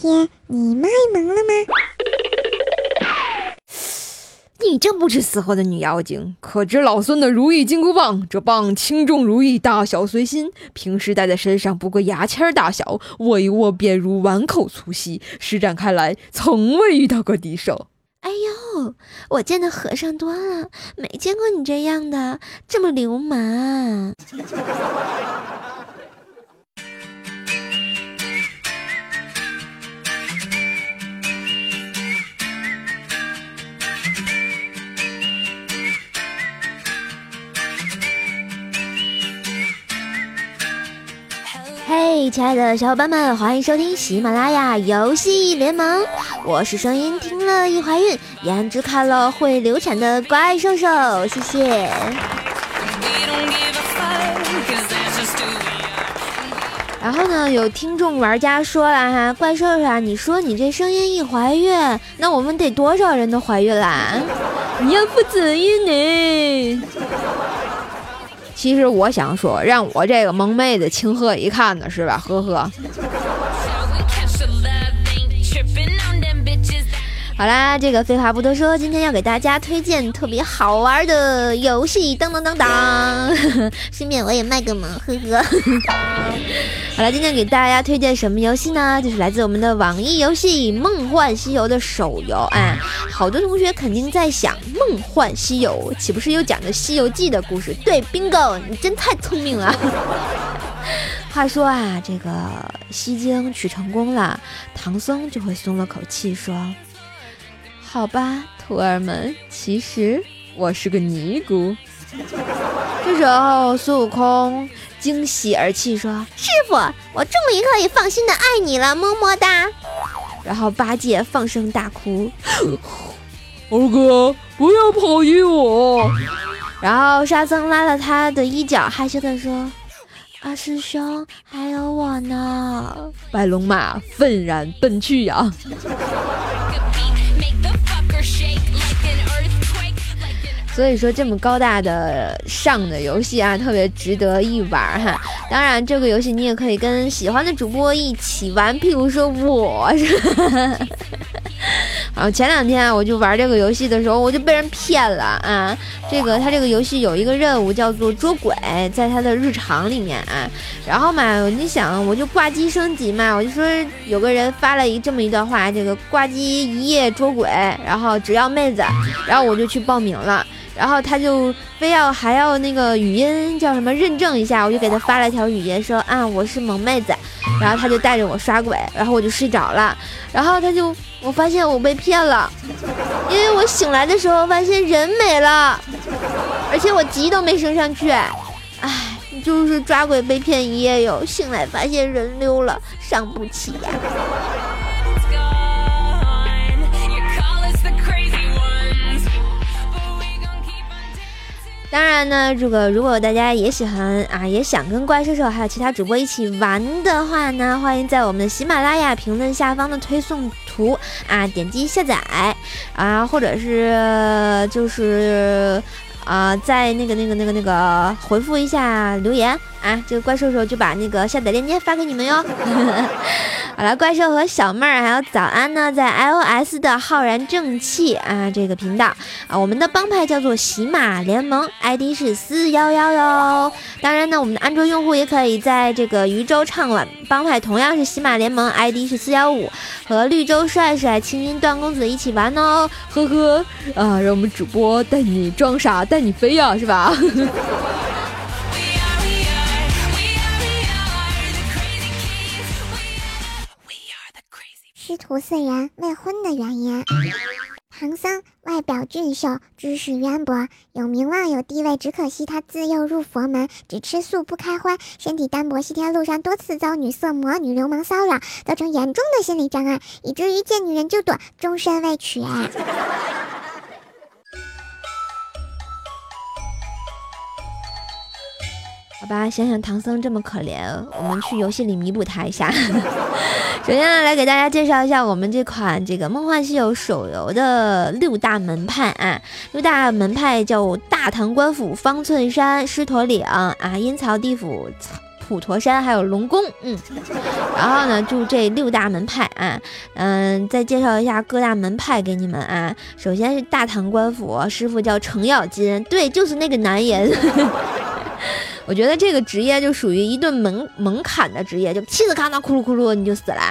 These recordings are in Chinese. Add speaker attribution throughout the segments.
Speaker 1: 天你卖萌了吗？
Speaker 2: 你这不知死活的女妖精，可知老孙的如意金箍棒？这棒轻重如意，大小随心。平时戴在身上不过牙签大小，握一握便如碗口粗细。施展开来，从未遇到过敌手。
Speaker 3: 哎呦，我见的和尚多了，没见过你这样的，这么流氓。亲爱的小伙伴们，欢迎收听喜马拉雅游戏联盟，我是声音听了易怀孕，颜值看了会流产的怪兽兽，谢谢。然后呢，有听众玩家说了哈，怪兽兽，你说你这声音一怀孕，那我们得多少人都怀孕啦？你要负责任呢。
Speaker 2: 其实我想说，让我这个萌妹子情何以堪呢？是吧？呵呵。
Speaker 3: 好啦，这个废话不多说，今天要给大家推荐特别好玩的游戏，当当当当，顺便我也卖个萌，呵呵。好了，今天给大家推荐什么游戏呢？就是来自我们的网易游戏《梦幻西游》的手游。哎，好多同学肯定在想，《梦幻西游》岂不是有讲的《西游记》的故事？对，bingo，你真太聪明了。话说啊，这个西经取成功了，唐僧就会松了口气说。好吧，徒儿们，其实我是个尼姑。这时候，孙悟空惊喜而泣说：“师傅，我终于可以放心的爱你了，么么哒。”然后八戒放声大哭：“
Speaker 4: 猴哥，不要抛弃我。”
Speaker 3: 然后沙僧拉了他的衣角，害羞的说：“二师兄，还有我呢。”
Speaker 2: 白龙马愤然奔去呀。所以说，这么高大的上的游戏啊，特别值得一玩哈。当然，这个游戏你也可以跟喜欢的主播一起玩，譬如说我是。然后前两天我就玩这个游戏的时候，我就被人骗了啊！这个他这个游戏有一个任务叫做捉鬼，在他的日常里面啊。然后嘛，你想我就挂机升级嘛，我就说有个人发了一这么一段话，这个挂机一夜捉鬼，然后只要妹子，然后我就去报名了。然后他就非要还要那个语音叫什么认证一下，我就给他发了条语音说啊我是萌妹子，然后他就带着我刷鬼，然后我就睡着了，然后他就我发现我被骗了，因为我醒来的时候发现人没了，而且我级都没升上去，哎，就是抓鬼被骗一夜游，醒来发现人溜了，伤不起呀。当然呢，这个如果大家也喜欢啊，也想跟怪兽兽还有其他主播一起玩的话呢，欢迎在我们的喜马拉雅评论下方的推送图啊点击下载啊，或者是就是啊在那个那个那个那个回复一下留言。啊，这个怪兽兽就把那个下载链接发给你们哟。好了，怪兽和小妹儿还有早安呢，在 iOS 的浩然正气啊这个频道啊，我们的帮派叫做喜马联盟，ID 是四幺幺哟。当然呢，我们的安卓用户也可以在这个渔舟唱晚帮派，同样是喜马联盟，ID 是四幺五，和绿洲帅帅、青音段公子一起玩哦，呵呵啊，让我们主播带你装傻，带你飞呀，是吧？
Speaker 1: 师徒四人未婚的原因：唐僧外表俊秀，知识渊博，有名望有地位，只可惜他自幼入佛门，只吃素不开荤，身体单薄，西天路上多次遭女色魔、女流氓骚扰，造成严重的心理障碍，以至于见女人就躲，终身未娶。
Speaker 3: 好吧，想想唐僧这么可怜，我们去游戏里弥补他一下。首先呢，来给大家介绍一下我们这款这个《梦幻西游》手游的六大门派啊。六大门派叫大唐官府、方寸山、狮驼岭啊、阴曹地府、
Speaker 2: 普陀山，还有龙宫。嗯，然后呢，就这六大门派啊，嗯，再介绍一下各大门派给你们啊。首先是大唐官府师傅叫程咬金，对，就是那个男人。我觉得这个职业就属于一顿门门槛的职业，就气死咔那咕噜咕噜你就死了。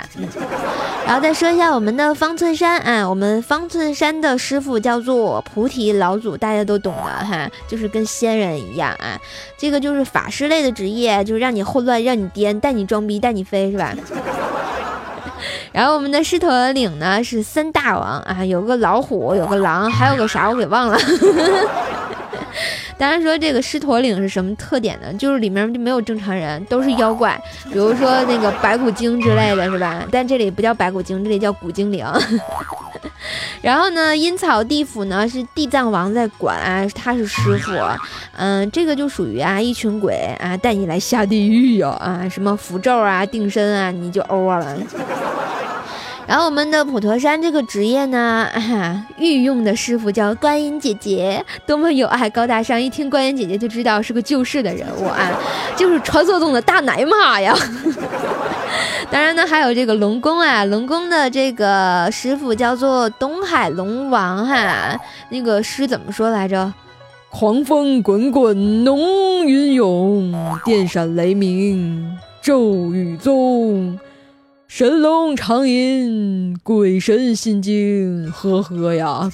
Speaker 2: 然后再说一下我们的方寸山啊，我们方寸山的师傅叫做菩提老祖，大家都懂的哈，就是跟仙人一样啊。这个就是法师类的职业，就是让你混乱，让你颠，带你装逼，带你飞，是吧？然后我们的狮驼岭呢是三大王啊，有个老虎，有个狼，还有个啥我给忘了。当然说这个狮驼岭是什么特点呢？就是里面就没有正常人，都是妖怪，比如说那个白骨精之类的是吧？但这里不叫白骨精，这里叫古精灵。然后呢，阴曹地府呢是地藏王在管啊，他是师傅。嗯，这个就属于啊一群鬼啊带你来下地狱哟啊，什么符咒啊、定身啊，你就欧了。然后我们的普陀山这个职业呢，御用的师傅叫观音姐姐，多么有爱高大上，一听观音姐姐就知道是个救世的人物啊，就是传说中的大奶妈呀。当然呢，还有这个龙宫啊，龙宫的这个师傅叫做东海龙王哈，那个诗怎么说来着？
Speaker 4: 狂风滚滚，浓云涌，电闪雷鸣，骤雨纵。神龙长吟，鬼神心惊，呵呵呀！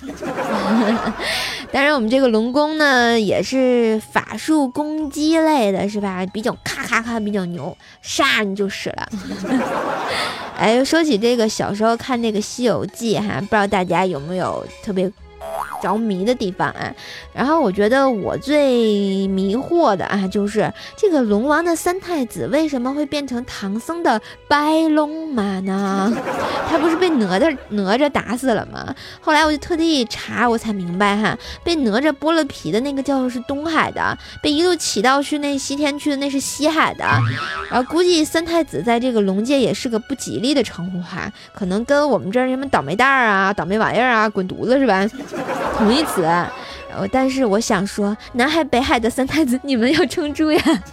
Speaker 2: 当然，我们这个龙宫呢，也是法术攻击类的，是吧？比较咔咔咔，比较牛，杀你就死了。哎，说起这个，小时候看那个《西游记》哈，不知道大家有没有特别。着迷的地方啊，然后我觉得我最迷惑的啊，就是这个龙王的三太子为什么会变成唐僧的白龙马呢？他不是被哪吒哪吒打死了吗？后来我就特地查，我才明白哈，被哪吒剥了皮的那个叫是东海的，被一路骑到去那西天去的那是西海的。然后估计三太子在这个龙界也是个不吉利的称呼哈，可能跟我们这儿什么倒霉蛋儿啊、倒霉玩意儿啊、滚犊子是吧？同义词，呃，但是我想说，南海北海的三太子，你们要撑住呀！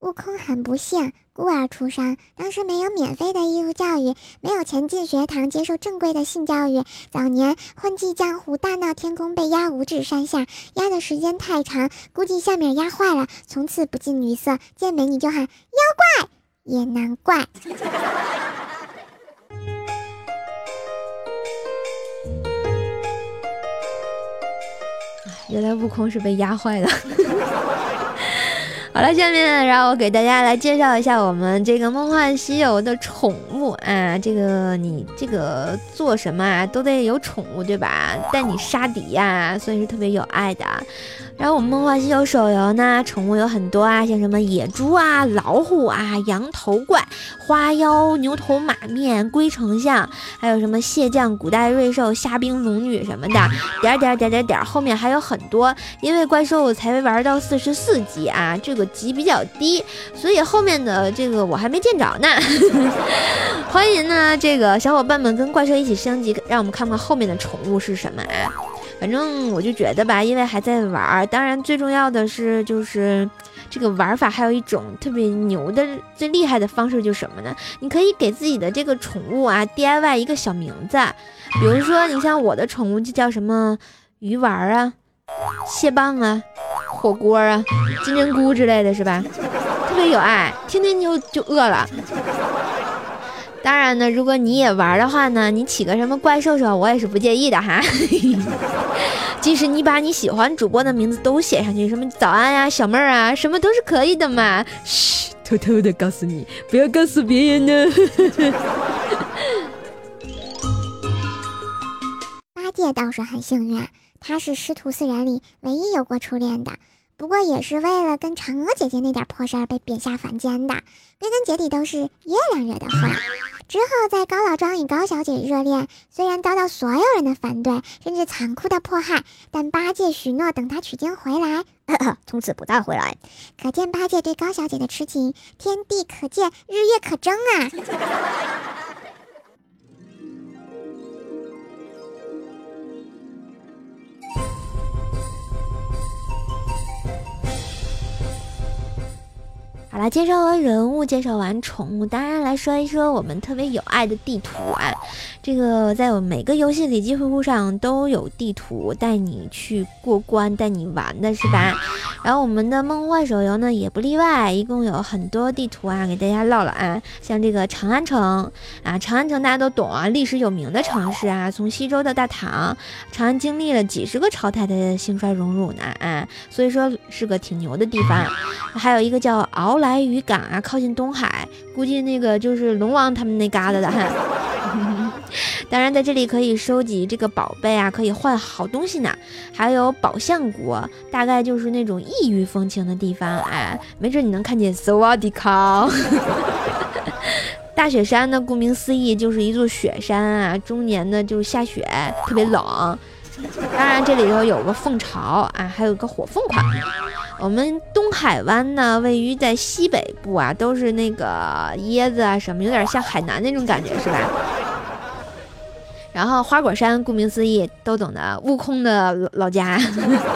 Speaker 1: 悟空很不幸，孤儿出生，当时没有免费的义务教育，没有钱进学堂接受正规的性教育。早年混迹江湖，大闹天宫，被压五指山下，压的时间太长，估计下面压坏了，从此不近女色，见美女就喊妖怪，也难怪。
Speaker 2: 原来悟空是被压坏的。好了，下面让我给大家来介绍一下我们这个《梦幻西游》的宠物啊，这个你这个做什么啊都得有宠物对吧？带你杀敌呀，所以是特别有爱的。然后我们梦幻西游手游呢，宠物有很多啊，像什么野猪啊、老虎啊、羊头怪、花妖、牛头马面、龟丞相，还有什么蟹将、古代瑞兽、虾兵龙女什么的，点点点点点，后面还有很多。因为怪兽我才玩到四十四级啊，这个级比较低，所以后面的这个我还没见着呢。欢迎呢，这个小伙伴们跟怪兽一起升级，让我们看看后面的宠物是什么啊？反正我就觉得吧，因为还在玩儿，当然最重要的是就是这个玩法还有一种特别牛的、最厉害的方式，就是什么呢？你可以给自己的这个宠物啊 DIY 一个小名字，比如说你像我的宠物就叫什么鱼丸啊、蟹棒啊、火锅啊、金针菇之类的是吧？特别有爱，天天就就饿了。当然呢，如果你也玩的话呢，你起个什么怪兽兽，我也是不介意的哈。即使你把你喜欢主播的名字都写上去，什么早安呀、小妹儿啊，什么都是可以的嘛。
Speaker 4: 嘘，偷偷的告诉你，不要告诉别人呢。
Speaker 1: 八戒倒是很幸运，他是师徒四人里唯一有过初恋的。不过也是为了跟嫦娥姐姐那点破事儿被贬下凡间的，归根结底都是月亮惹的祸。之后在高老庄与高小姐热恋，虽然遭到所有人的反对，甚至残酷的迫害，但八戒许诺等他取经回来，从此不再回来。可见八戒对高小姐的痴情，天地可见，日月可争啊！
Speaker 2: 好了，介绍完人物，介绍完宠物，当然来说一说我们特别有爱的地图啊。这个在我每个游戏里几乎上都有地图带你去过关，带你玩的是吧？然后我们的梦幻手游呢也不例外，一共有很多地图啊，给大家唠唠啊。像这个长安城啊，长安城大家都懂啊，历史有名的城市啊，从西周到大唐，长安经历了几十个朝代的兴衰荣辱呢啊，所以说是个挺牛的地方。还有一个叫鳌来渔港啊，靠近东海，估计那个就是龙王他们那旮瘩的哈。当然，在这里可以收集这个宝贝啊，可以换好东西呢。还有宝象国，大概就是那种异域风情的地方，哎，没准你能看见斯瓦迪卡。大雪山呢，顾名思义就是一座雪山啊，终年呢就是下雪，特别冷。当然，这里头有个凤巢啊，还有个火凤凰。我们东海湾呢，位于在西北部啊，都是那个椰子啊什么，有点像海南那种感觉，是吧？然后花果山，顾名思义，都懂得，悟空的老家，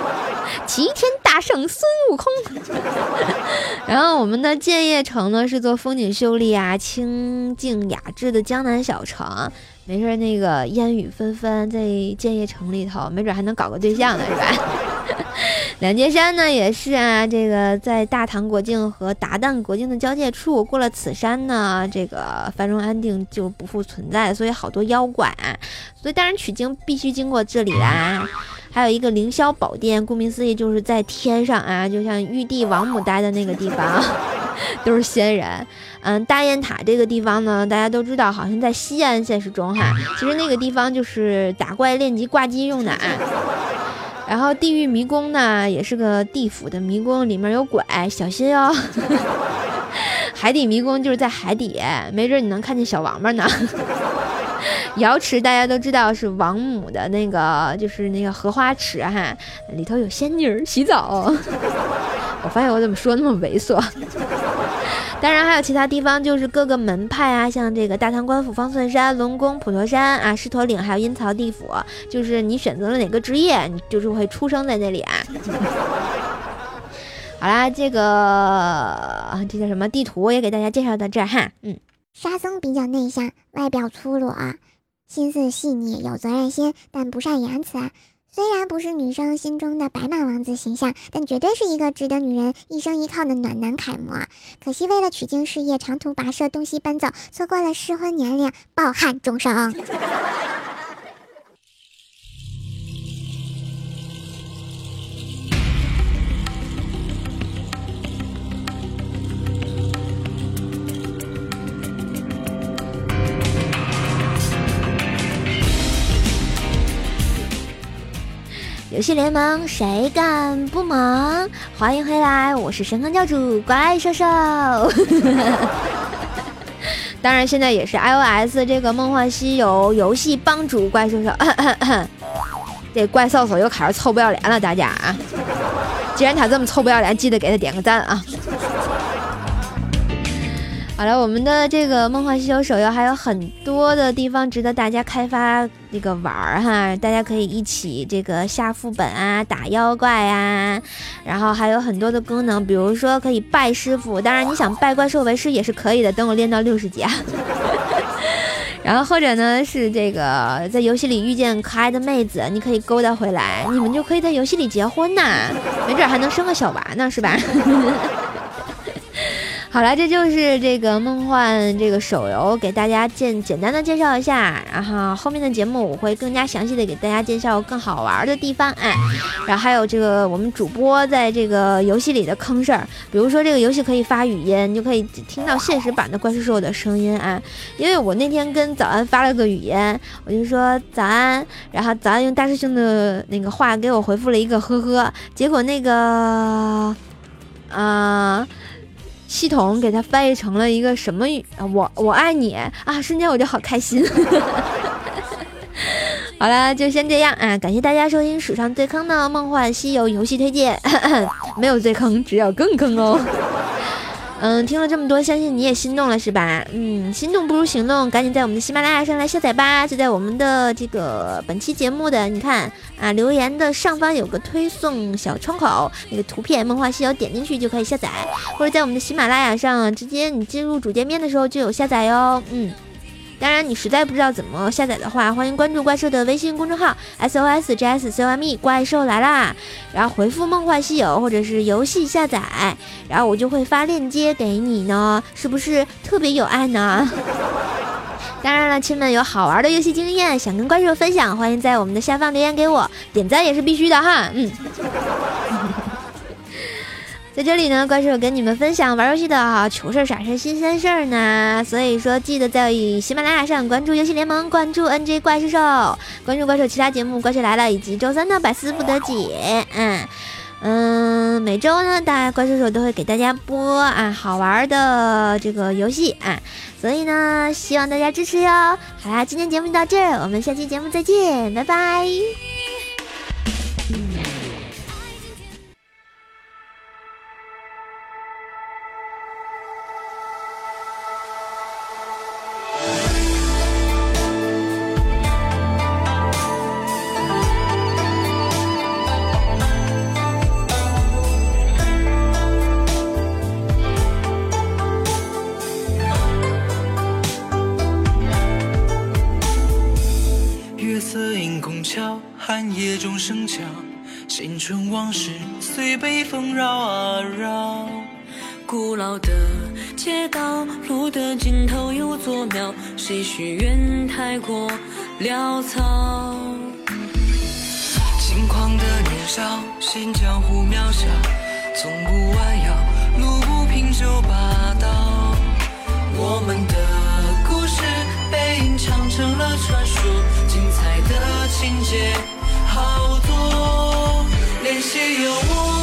Speaker 2: 齐天大圣孙悟空。然后我们的建业城呢，是座风景秀丽啊、清静雅致的江南小城。没事，那个烟雨纷纷，在建业城里头，没准还能搞个对象呢，是吧？两界山呢，也是啊，这个在大唐国境和鞑靼国境的交界处，过了此山呢，这个繁荣安定就不复存在，所以好多妖怪啊，所以当然取经必须经过这里啦。还有一个凌霄宝殿，顾名思义就是在天上啊，就像玉帝王母待的那个地方，都是仙人。嗯，大雁塔这个地方呢，大家都知道，好像在西安现实中哈，其实那个地方就是打怪练级挂机用的啊。然后地狱迷宫呢，也是个地府的迷宫，里面有鬼，小心哦。海底迷宫就是在海底，没准你能看见小王八呢。瑶池大家都知道是王母的那个，就是那个荷花池哈，里头有仙女洗澡。我发现我怎么说那么猥琐。当然还有其他地方，就是各个门派啊，像这个大唐官府方寸山、龙宫普陀山啊、狮驼岭，还有阴曹地府，就是你选择了哪个职业，你就是会出生在那里啊。好啦，这个这叫什么地图也给大家介绍到这儿哈。嗯，
Speaker 1: 沙僧比较内向，外表粗鲁，心思细腻，有责任心，但不善言辞。虽然不是女生心中的白马王子形象，但绝对是一个值得女人一生依靠的暖男楷模。可惜为了取经事业，长途跋涉，东西奔走，错过了适婚年龄，抱憾终生。
Speaker 2: 戏联盟谁敢不萌？欢迎回来，我是神坑教主怪兽兽。当然，现在也是 iOS 这个《梦幻西游》游戏帮主怪兽兽。这怪兽兽又开始臭不要脸了，大家啊！既然他这么臭不要脸，记得给他点个赞啊！好了，我们的这个《梦幻西游》手游还有很多的地方值得大家开发这个玩儿哈，大家可以一起这个下副本啊，打妖怪啊，然后还有很多的功能，比如说可以拜师傅，当然你想拜怪兽为师也是可以的，等我练到六十级啊。然后或者呢是这个在游戏里遇见可爱的妹子，你可以勾搭回来，你们就可以在游戏里结婚呐，没准还能生个小娃呢，是吧？好了，这就是这个梦幻这个手游，给大家简简单的介绍一下。然后后面的节目我会更加详细的给大家介绍更好玩的地方，哎，然后还有这个我们主播在这个游戏里的坑事儿，比如说这个游戏可以发语音，你就可以听到现实版的怪兽兽的声音啊。因为我那天跟早安发了个语音，我就说早安，然后早安用大师兄的那个话给我回复了一个呵呵，结果那个啊。系统给它翻译成了一个什么语？我我爱你啊！瞬间我就好开心。好了，就先这样啊！感谢大家收听史上最坑的《梦幻西游》游戏推荐，没有最坑，只有更坑哦。嗯，听了这么多，相信你也心动了是吧？嗯，心动不如行动，赶紧在我们的喜马拉雅上来下载吧。就在我们的这个本期节目的，你看啊，留言的上方有个推送小窗口，那个图片《梦幻西游》，点进去就可以下载，或者在我们的喜马拉雅上直接你进入主界面的时候就有下载哟。嗯。当然，你实在不知道怎么下载的话，欢迎关注怪兽的微信公众号 S O S J S C O M E，怪兽来啦！然后回复“梦幻西游”或者是游戏下载，然后我就会发链接给你呢，是不是特别有爱呢？当然了，亲们有好玩的游戏经验想跟怪兽分享，欢迎在我们的下方留言给我，点赞也是必须的哈，嗯。在这里呢，怪兽跟你们分享玩游戏的啊糗事儿、傻事儿、新鲜事儿呢。所以说，记得在喜马拉雅上关注游戏联盟，关注 NJ 怪兽兽，关注怪兽其他节目《怪兽来了》以及周三的百思不得解。嗯嗯，每周呢，大怪兽兽都会给大家播啊好玩的这个游戏啊，所以呢，希望大家支持哟。好啦，今天节目就到这儿，我们下期节目再见，拜拜。
Speaker 5: 谁许愿太过潦草？轻狂的年少，嫌江湖渺小，从不弯腰，路不平就霸道。我们的故事被吟唱成了传说，精彩的情节好多。联系有我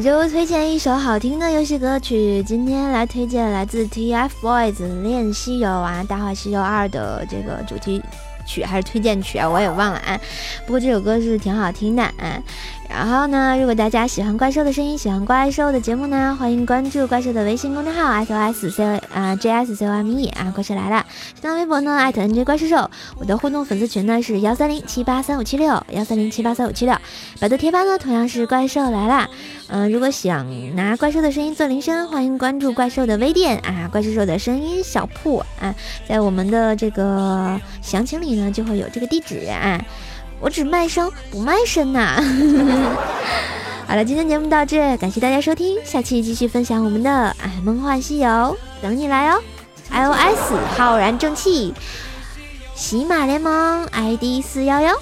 Speaker 2: 每周推荐一首好听的游戏歌曲，今天来推荐来自 TFBOYS《恋西游》啊，《大话西游二》的这个主题曲还是推荐曲啊，我也忘了啊。不过这首歌是挺好听的啊。然后呢，如果大家喜欢怪兽的声音，喜欢怪兽的节目呢，欢迎关注怪兽的微信公众号 S O S C 啊 J S C O M E 啊，怪兽来了。新浪微博呢，艾特 N J 怪兽兽。我的互动粉丝群呢是幺三零七八三五七六幺三零七八三五七六。百度贴吧呢同样是怪兽来了。嗯，如果想拿怪兽的声音做铃声，欢迎关注怪兽的微店啊，怪兽兽的声音小铺啊，在我们的这个详情里呢就会有这个地址啊。我只卖声不卖身呐。好了，今天节目到这，感谢大家收听，下期继续分享我们的哎梦幻西游，等你来哦。iOS 浩然正气，喜马联盟 ID 四幺幺。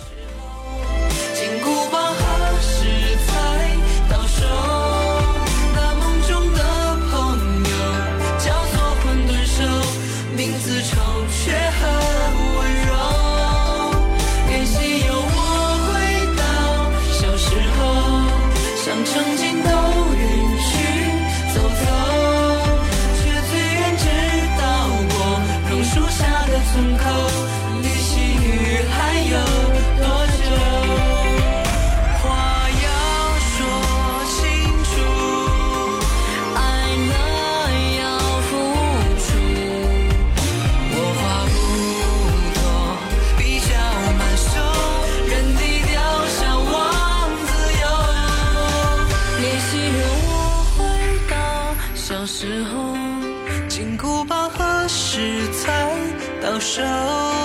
Speaker 5: 手？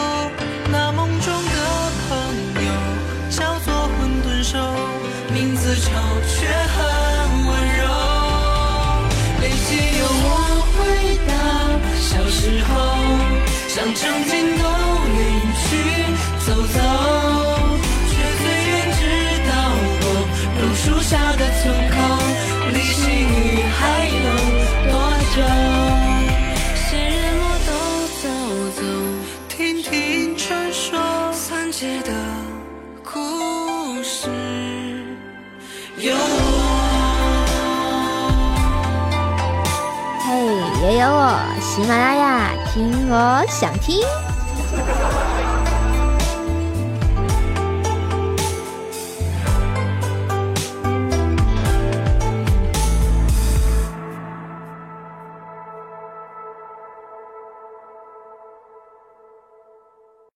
Speaker 2: 想听。